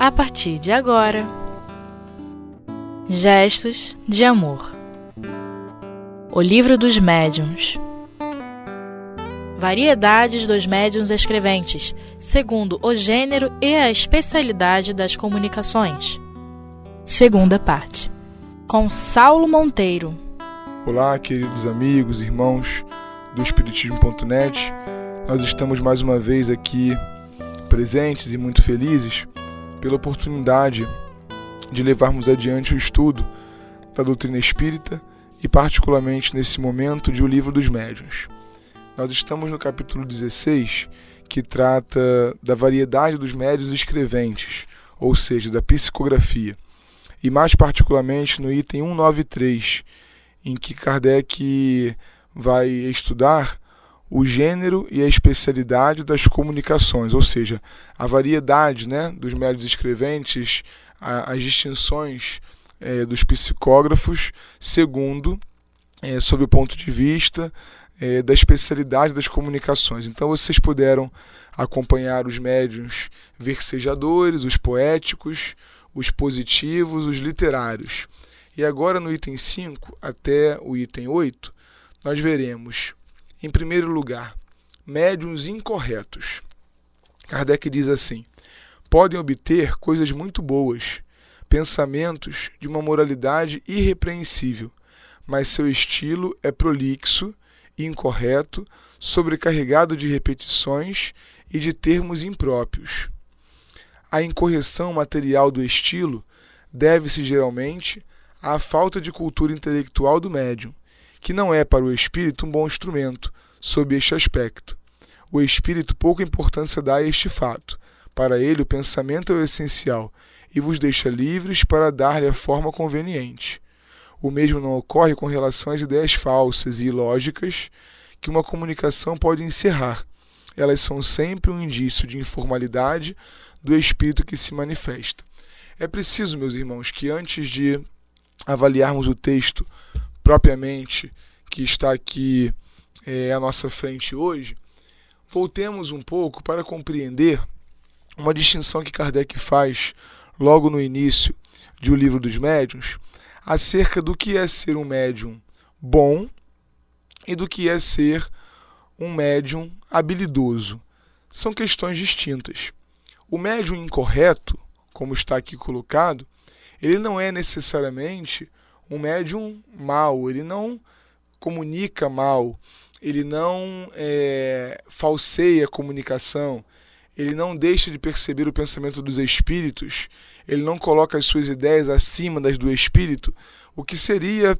a partir de agora. Gestos de Amor O Livro dos Médiuns Variedades dos médiuns escreventes, segundo o gênero e a especialidade das comunicações. Segunda parte. Com Saulo Monteiro. Olá, queridos amigos, irmãos do Espiritismo.net. Nós estamos mais uma vez aqui presentes e muito felizes pela oportunidade de levarmos adiante o estudo da doutrina espírita e, particularmente nesse momento, de O Livro dos Médiuns. Nós estamos no capítulo 16, que trata da variedade dos médios escreventes, ou seja, da psicografia, e mais particularmente no item 193, em que Kardec vai estudar o gênero e a especialidade das comunicações, ou seja, a variedade né, dos médios escreventes, a, as distinções é, dos psicógrafos, segundo, é, sob o ponto de vista é, da especialidade das comunicações. Então vocês puderam acompanhar os médios versejadores, os poéticos, os positivos, os literários. E agora no item 5 até o item 8, nós veremos em primeiro lugar, médiums incorretos. Kardec diz assim: podem obter coisas muito boas, pensamentos de uma moralidade irrepreensível, mas seu estilo é prolixo, incorreto, sobrecarregado de repetições e de termos impróprios. A incorreção material do estilo deve-se geralmente à falta de cultura intelectual do médium, que não é para o espírito um bom instrumento, sob este aspecto. O espírito pouca importância dá a este fato. Para ele, o pensamento é o essencial e vos deixa livres para dar-lhe a forma conveniente. O mesmo não ocorre com relação às ideias falsas e ilógicas que uma comunicação pode encerrar. Elas são sempre um indício de informalidade do espírito que se manifesta. É preciso, meus irmãos, que antes de avaliarmos o texto propriamente que está aqui é, à nossa frente hoje, voltemos um pouco para compreender uma distinção que Kardec faz logo no início de O Livro dos Médiuns acerca do que é ser um médium bom e do que é ser um médium habilidoso. São questões distintas. O médium incorreto, como está aqui colocado, ele não é necessariamente um médium mau, ele não comunica mal, ele não é, falseia a comunicação, ele não deixa de perceber o pensamento dos espíritos, ele não coloca as suas ideias acima das do espírito, o que seria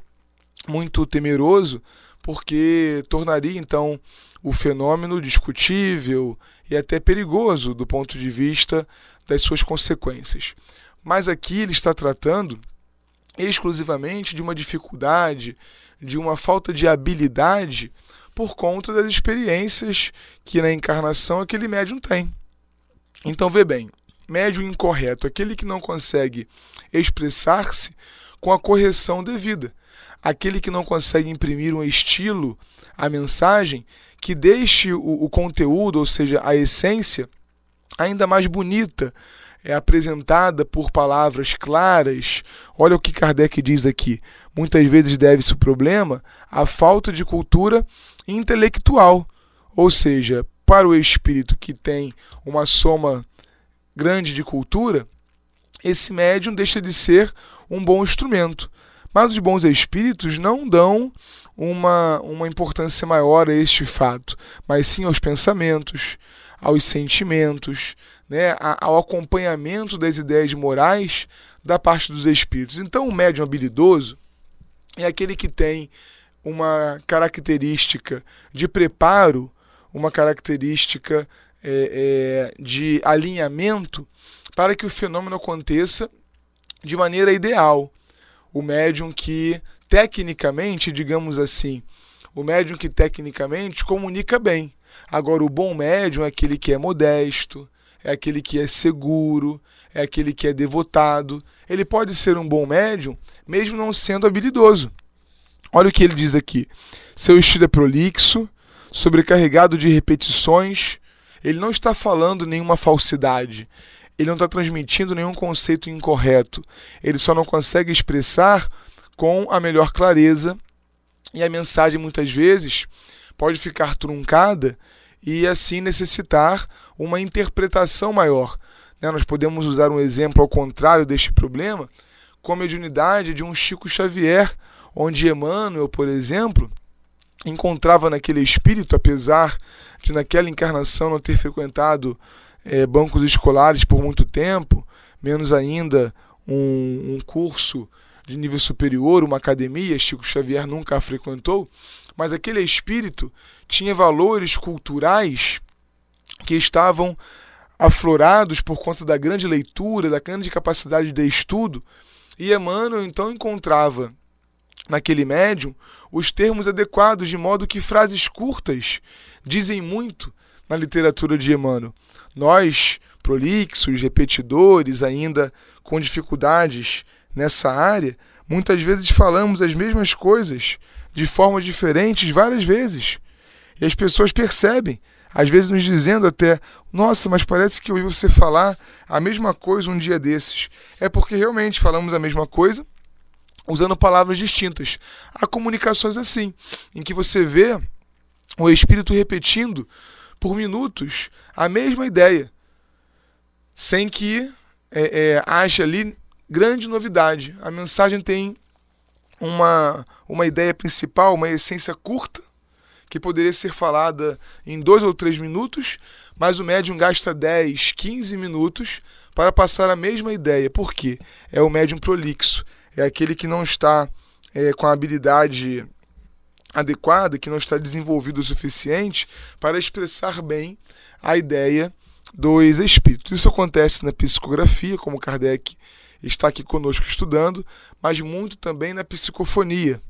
muito temeroso, porque tornaria então o fenômeno discutível e até perigoso do ponto de vista das suas consequências. Mas aqui ele está tratando exclusivamente de uma dificuldade, de uma falta de habilidade por conta das experiências que na encarnação aquele médium tem. Então, vê bem, médium incorreto, aquele que não consegue expressar-se com a correção devida, aquele que não consegue imprimir um estilo à mensagem que deixe o, o conteúdo, ou seja, a essência, ainda mais bonita, é apresentada por palavras claras. Olha o que Kardec diz aqui. Muitas vezes deve-se o problema à falta de cultura intelectual, ou seja, para o espírito que tem uma soma grande de cultura, esse médium deixa de ser um bom instrumento. Mas os bons espíritos não dão uma, uma importância maior a este fato, mas sim aos pensamentos, aos sentimentos, né, ao acompanhamento das ideias morais da parte dos espíritos. Então, o médium habilidoso é aquele que tem uma característica de preparo, uma característica é, é, de alinhamento para que o fenômeno aconteça de maneira ideal. O médium que, tecnicamente, digamos assim, o médium que tecnicamente comunica bem. Agora, o bom médium é aquele que é modesto, é aquele que é seguro, é aquele que é devotado. Ele pode ser um bom médium, mesmo não sendo habilidoso. Olha o que ele diz aqui. Seu estilo é prolixo, sobrecarregado de repetições. Ele não está falando nenhuma falsidade. ele não está transmitindo nenhum conceito incorreto. Ele só não consegue expressar com a melhor clareza e a mensagem muitas vezes pode ficar truncada e assim necessitar uma interpretação maior. Né? Nós podemos usar um exemplo ao contrário deste problema, com a mediunidade de um Chico Xavier, onde Emmanuel, por exemplo, encontrava naquele espírito, apesar de naquela encarnação não ter frequentado é, bancos escolares por muito tempo, menos ainda um, um curso de nível superior, uma academia, Chico Xavier nunca a frequentou, mas aquele espírito tinha valores culturais que estavam aflorados por conta da grande leitura, da grande capacidade de estudo, e Emmanuel então encontrava naquele médium os termos adequados, de modo que frases curtas dizem muito na literatura de Emmanuel. Nós, prolixos, repetidores, ainda com dificuldades nessa área, muitas vezes falamos as mesmas coisas de formas diferentes várias vezes. E as pessoas percebem, às vezes nos dizendo até: Nossa, mas parece que eu ouvi você falar a mesma coisa um dia desses. É porque realmente falamos a mesma coisa usando palavras distintas. Há comunicações assim, em que você vê o espírito repetindo por minutos a mesma ideia, sem que é, é, haja ali grande novidade. A mensagem tem uma, uma ideia principal, uma essência curta, que poderia ser falada em dois ou três minutos, mas o médium gasta 10, 15 minutos para passar a mesma ideia. Por quê? É o médium prolixo, é aquele que não está é, com a habilidade adequada, que não está desenvolvido o suficiente para expressar bem a ideia dos espíritos. Isso acontece na psicografia, como Kardec está aqui conosco estudando, mas muito também na psicofonia.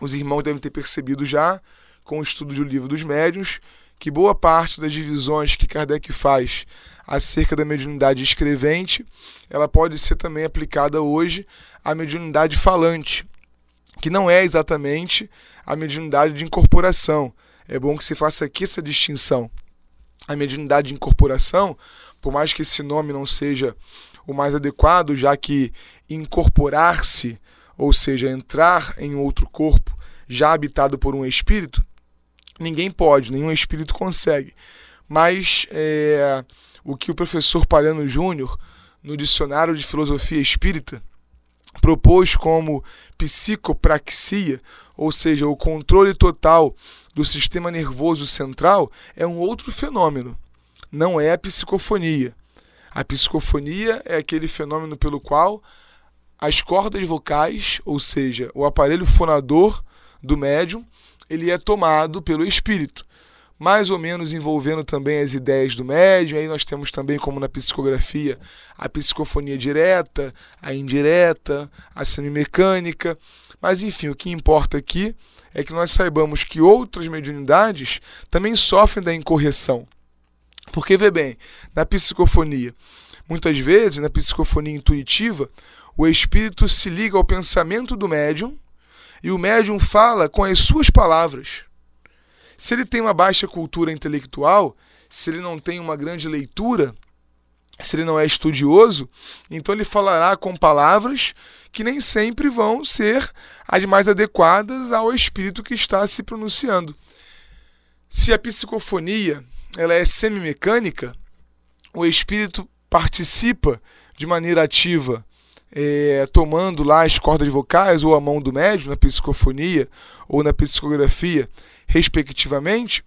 Os irmãos devem ter percebido já, com o estudo do livro dos médiuns, que boa parte das divisões que Kardec faz acerca da mediunidade escrevente, ela pode ser também aplicada hoje à mediunidade falante, que não é exatamente a mediunidade de incorporação. É bom que se faça aqui essa distinção. A mediunidade de incorporação, por mais que esse nome não seja o mais adequado, já que incorporar-se, ou seja, entrar em outro corpo já habitado por um espírito, ninguém pode, nenhum espírito consegue. Mas é, o que o professor Palhano Júnior, no Dicionário de Filosofia Espírita, propôs como psicopraxia, ou seja, o controle total do sistema nervoso central, é um outro fenômeno. Não é a psicofonia. A psicofonia é aquele fenômeno pelo qual as cordas vocais, ou seja, o aparelho fonador do médium, ele é tomado pelo espírito, mais ou menos envolvendo também as ideias do médium. Aí nós temos também, como na psicografia, a psicofonia direta, a indireta, a semimecânica. Mas enfim, o que importa aqui é que nós saibamos que outras mediunidades também sofrem da incorreção. Porque, vê bem, na psicofonia, muitas vezes, na psicofonia intuitiva, o espírito se liga ao pensamento do médium e o médium fala com as suas palavras. Se ele tem uma baixa cultura intelectual, se ele não tem uma grande leitura, se ele não é estudioso, então ele falará com palavras que nem sempre vão ser as mais adequadas ao espírito que está se pronunciando. Se a psicofonia ela é semimecânica, o espírito participa de maneira ativa, é, tomando lá as cordas vocais ou a mão do médium na psicofonia ou na psicografia, respectivamente,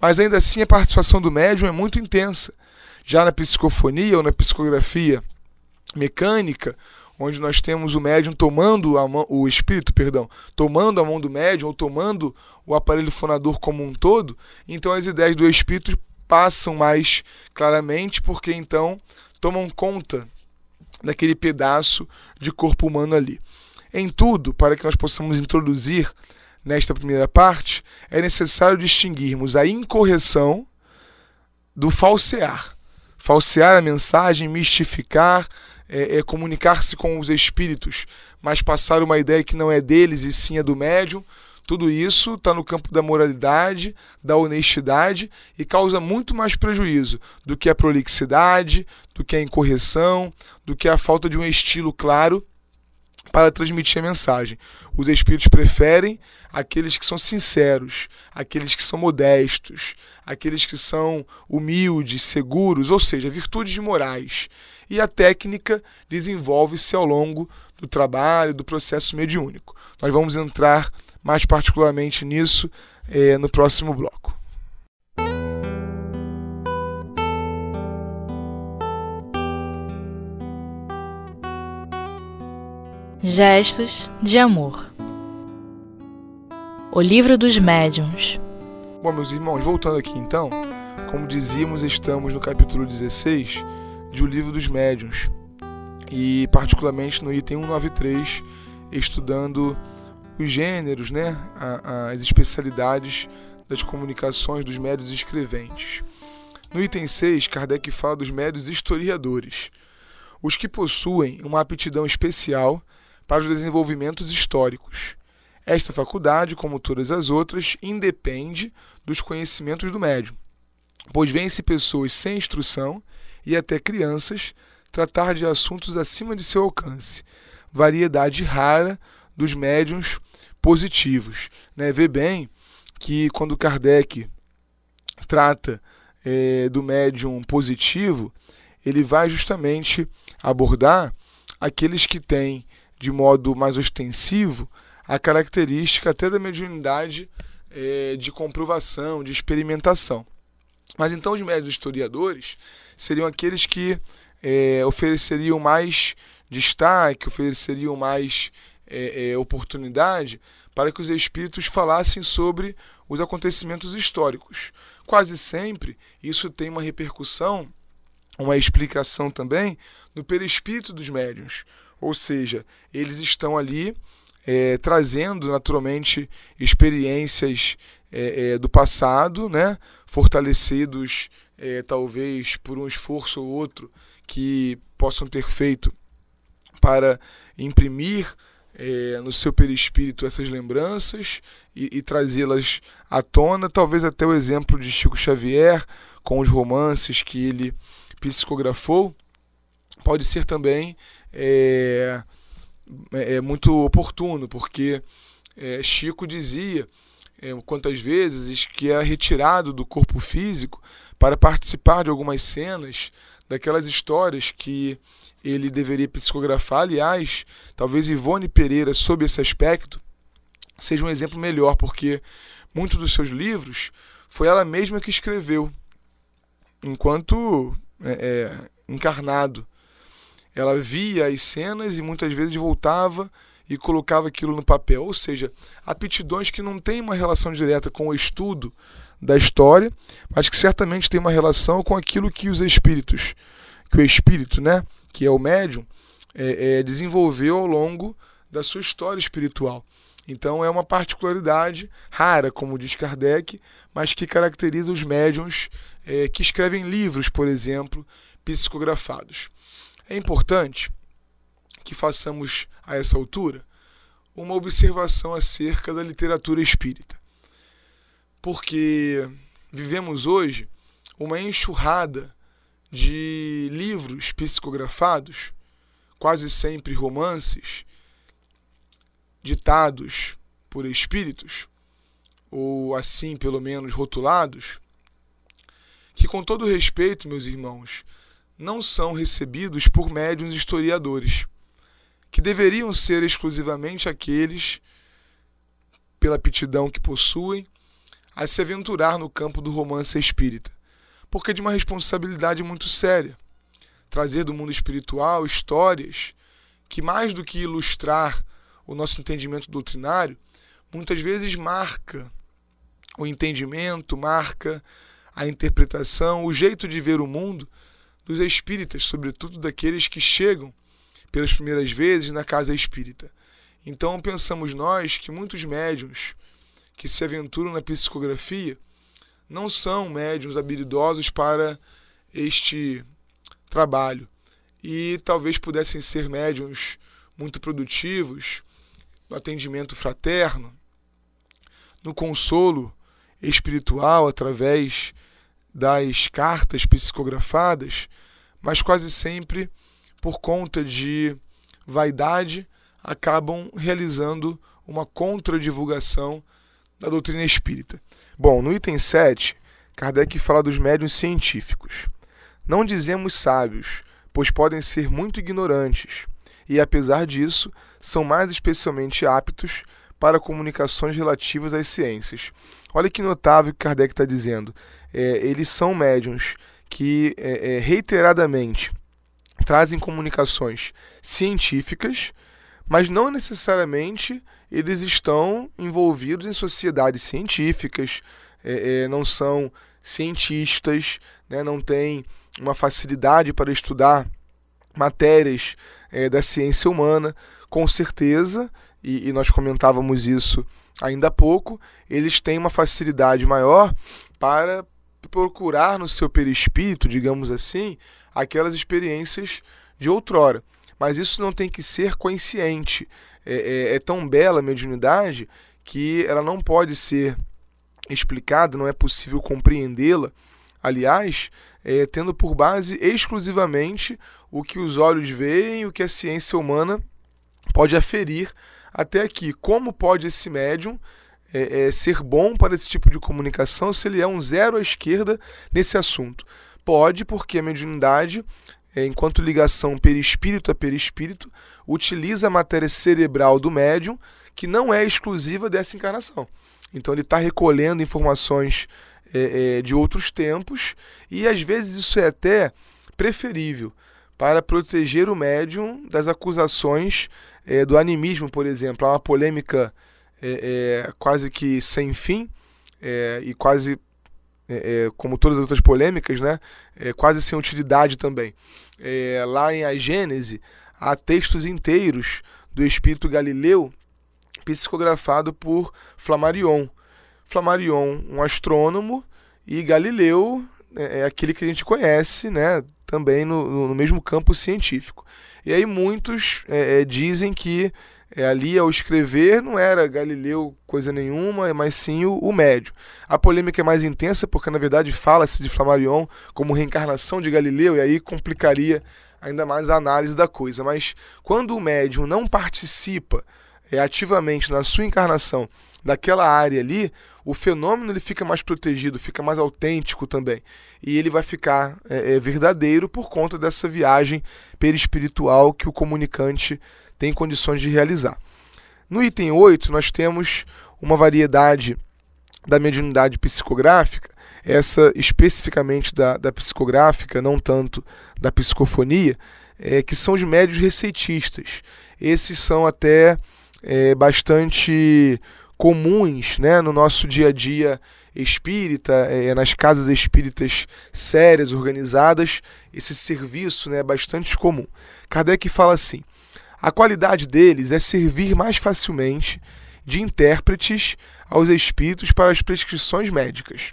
mas ainda assim a participação do médium é muito intensa. Já na psicofonia ou na psicografia mecânica, onde nós temos o médium tomando a mão, o espírito, perdão, tomando a mão do médium ou tomando o aparelho fonador como um todo, então as ideias do espírito passam mais claramente, porque então tomam conta daquele pedaço de corpo humano ali. Em tudo, para que nós possamos introduzir nesta primeira parte, é necessário distinguirmos a incorreção do falsear. Falsear a mensagem, mistificar, é, é comunicar-se com os espíritos, mas passar uma ideia que não é deles e sim é do médium. Tudo isso está no campo da moralidade, da honestidade e causa muito mais prejuízo do que a prolixidade, do que a incorreção, do que a falta de um estilo claro para transmitir a mensagem. Os espíritos preferem aqueles que são sinceros, aqueles que são modestos, aqueles que são humildes, seguros, ou seja, virtudes morais. E a técnica desenvolve-se ao longo do trabalho, do processo mediúnico. Nós vamos entrar mais particularmente nisso é, no próximo bloco. Gestos de amor. O livro dos médiuns. Bom, meus irmãos, voltando aqui então, como dizíamos, estamos no capítulo 16 de O Livro dos Médiuns e, particularmente, no item 193, estudando os gêneros, né, as especialidades das comunicações dos médios escreventes. No item 6, Kardec fala dos médios historiadores, os que possuem uma aptidão especial para os desenvolvimentos históricos. Esta faculdade, como todas as outras, independe dos conhecimentos do médium, pois vêm-se pessoas sem instrução e até crianças tratar de assuntos acima de seu alcance, variedade rara dos médiums positivos. Né? Vê bem que quando Kardec trata é, do médium positivo, ele vai justamente abordar aqueles que têm, de modo mais ostensivo, a característica até da mediunidade é, de comprovação, de experimentação. Mas então os médios historiadores seriam aqueles que é, ofereceriam mais destaque, ofereceriam mais é, é, oportunidade para que os espíritos falassem sobre os acontecimentos históricos. Quase sempre isso tem uma repercussão, uma explicação também no perispírito dos médiuns. Ou seja, eles estão ali é, trazendo naturalmente experiências é, é, do passado, né? fortalecidos é, talvez por um esforço ou outro que possam ter feito para imprimir é, no seu perispírito essas lembranças e, e trazê-las à tona, talvez até o exemplo de Chico Xavier com os romances que ele psicografou, pode ser também é, é, é muito oportuno, porque é, Chico dizia é, quantas vezes que era retirado do corpo físico para participar de algumas cenas daquelas histórias que ele deveria psicografar. Aliás, talvez Ivone Pereira, sob esse aspecto, seja um exemplo melhor, porque muitos dos seus livros foi ela mesma que escreveu, enquanto é, é, encarnado. Ela via as cenas e muitas vezes voltava e colocava aquilo no papel. Ou seja, aptidões que não têm uma relação direta com o estudo da história, mas que certamente tem uma relação com aquilo que os espíritos, que o espírito, né, que é o médium, é, é, desenvolveu ao longo da sua história espiritual. Então é uma particularidade rara, como diz Kardec, mas que caracteriza os médiums é, que escrevem livros, por exemplo, psicografados. É importante que façamos a essa altura uma observação acerca da literatura espírita. Porque vivemos hoje uma enxurrada de livros psicografados, quase sempre romances, ditados por espíritos, ou assim pelo menos rotulados, que com todo respeito, meus irmãos, não são recebidos por médiuns historiadores, que deveriam ser exclusivamente aqueles, pela aptidão que possuem, a se aventurar no campo do romance espírita porque é de uma responsabilidade muito séria. Trazer do mundo espiritual histórias que, mais do que ilustrar o nosso entendimento doutrinário, muitas vezes marca o entendimento, marca a interpretação, o jeito de ver o mundo dos espíritas, sobretudo daqueles que chegam pelas primeiras vezes na casa espírita. Então pensamos nós que muitos médiums que se aventuram na psicografia não são médiums habilidosos para este trabalho e talvez pudessem ser médiums muito produtivos no atendimento fraterno, no consolo espiritual através das cartas psicografadas, mas quase sempre, por conta de vaidade, acabam realizando uma contradivulgação da doutrina espírita. Bom, no item 7, Kardec fala dos médiuns científicos. Não dizemos sábios, pois podem ser muito ignorantes, e apesar disso, são mais especialmente aptos para comunicações relativas às ciências. Olha que notável que Kardec está dizendo. É, eles são médiuns que é, é, reiteradamente trazem comunicações científicas, mas não necessariamente eles estão envolvidos em sociedades científicas, é, é, não são cientistas, né, não têm uma facilidade para estudar matérias é, da ciência humana, com certeza, e, e nós comentávamos isso ainda há pouco, eles têm uma facilidade maior para procurar no seu perispírito, digamos assim, aquelas experiências de outrora. Mas isso não tem que ser consciente. É, é, é tão bela a mediunidade que ela não pode ser explicada, não é possível compreendê-la, aliás, é, tendo por base exclusivamente o que os olhos veem o que a ciência humana pode aferir até aqui. Como pode esse médium é, é, ser bom para esse tipo de comunicação se ele é um zero à esquerda nesse assunto? Pode, porque a mediunidade, enquanto ligação perispírito a perispírito, utiliza a matéria cerebral do médium, que não é exclusiva dessa encarnação. Então ele está recolhendo informações é, é, de outros tempos e às vezes isso é até preferível para proteger o médium das acusações é, do animismo, por exemplo. Há uma polêmica é, é, quase que sem fim é, e quase como todas as outras polêmicas, né, quase sem utilidade também. lá em A Gênese há textos inteiros do espírito Galileu psicografado por Flammarion. Flammarion, um astrônomo, e Galileu é, é aquele que a gente conhece, né, também no, no mesmo campo científico. E aí muitos é, é, dizem que é, ali ao escrever não era Galileu coisa nenhuma, mas sim o, o médio. A polêmica é mais intensa porque na verdade fala-se de Flammarion como reencarnação de Galileu e aí complicaria ainda mais a análise da coisa. Mas quando o médium não participa é, ativamente na sua encarnação daquela área ali, o fenômeno ele fica mais protegido, fica mais autêntico também. E ele vai ficar é, é, verdadeiro por conta dessa viagem perispiritual que o comunicante tem condições de realizar. No item 8, nós temos uma variedade da mediunidade psicográfica, essa especificamente da, da psicográfica, não tanto da psicofonia, é, que são os médios receitistas. Esses são até é, bastante comuns né, no nosso dia a dia espírita, é, nas casas espíritas sérias, organizadas, esse serviço né, é bastante comum. Kardec fala assim: a qualidade deles é servir mais facilmente de intérpretes aos espíritos para as prescrições médicas.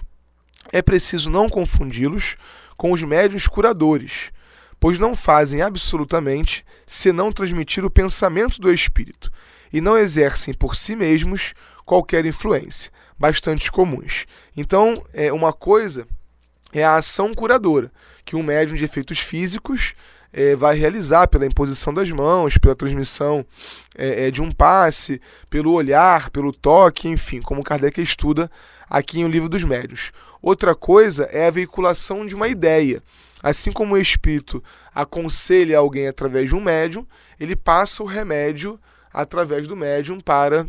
É preciso não confundi-los com os médiuns curadores, pois não fazem absolutamente senão transmitir o pensamento do espírito e não exercem por si mesmos qualquer influência, bastante comuns. Então, é uma coisa é a ação curadora, que um médium de efeitos físicos é, vai realizar pela imposição das mãos, pela transmissão é, é, de um passe, pelo olhar, pelo toque, enfim, como Kardec estuda aqui em O Livro dos Médios. Outra coisa é a veiculação de uma ideia. Assim como o espírito aconselha alguém através de um médium, ele passa o remédio através do médium para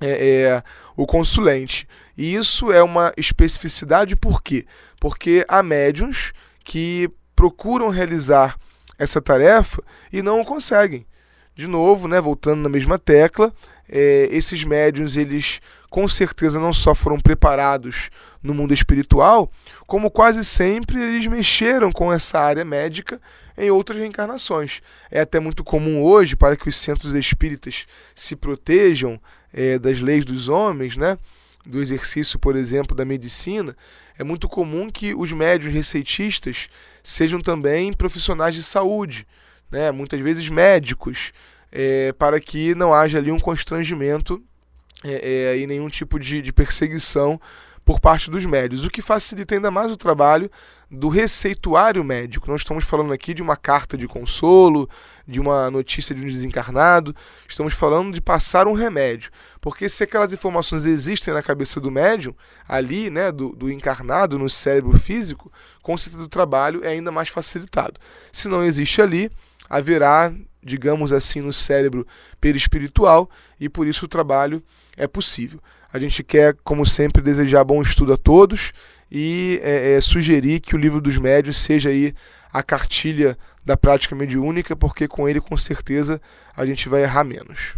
é, é, o consulente. E isso é uma especificidade por quê? Porque há médiums que procuram realizar essa tarefa e não conseguem. De novo, né, voltando na mesma tecla, é, esses médiums eles com certeza não só foram preparados no mundo espiritual, como quase sempre eles mexeram com essa área médica em outras reencarnações. É até muito comum hoje, para que os centros espíritas se protejam é, das leis dos homens, né? do exercício, por exemplo, da medicina, é muito comum que os médios receitistas sejam também profissionais de saúde, né? muitas vezes médicos, é, para que não haja ali um constrangimento é, é, e nenhum tipo de, de perseguição por parte dos médios, o que facilita ainda mais o trabalho do receituário médico. Não estamos falando aqui de uma carta de consolo, de uma notícia de um desencarnado, estamos falando de passar um remédio. Porque se aquelas informações existem na cabeça do médium, ali, né, do, do encarnado, no cérebro físico, com certeza o trabalho é ainda mais facilitado. Se não existe ali, haverá, digamos assim, no cérebro perispiritual e por isso o trabalho é possível. A gente quer, como sempre, desejar bom estudo a todos e é, é, sugerir que o livro dos médios seja aí a cartilha da prática mediúnica, porque com ele com certeza a gente vai errar menos.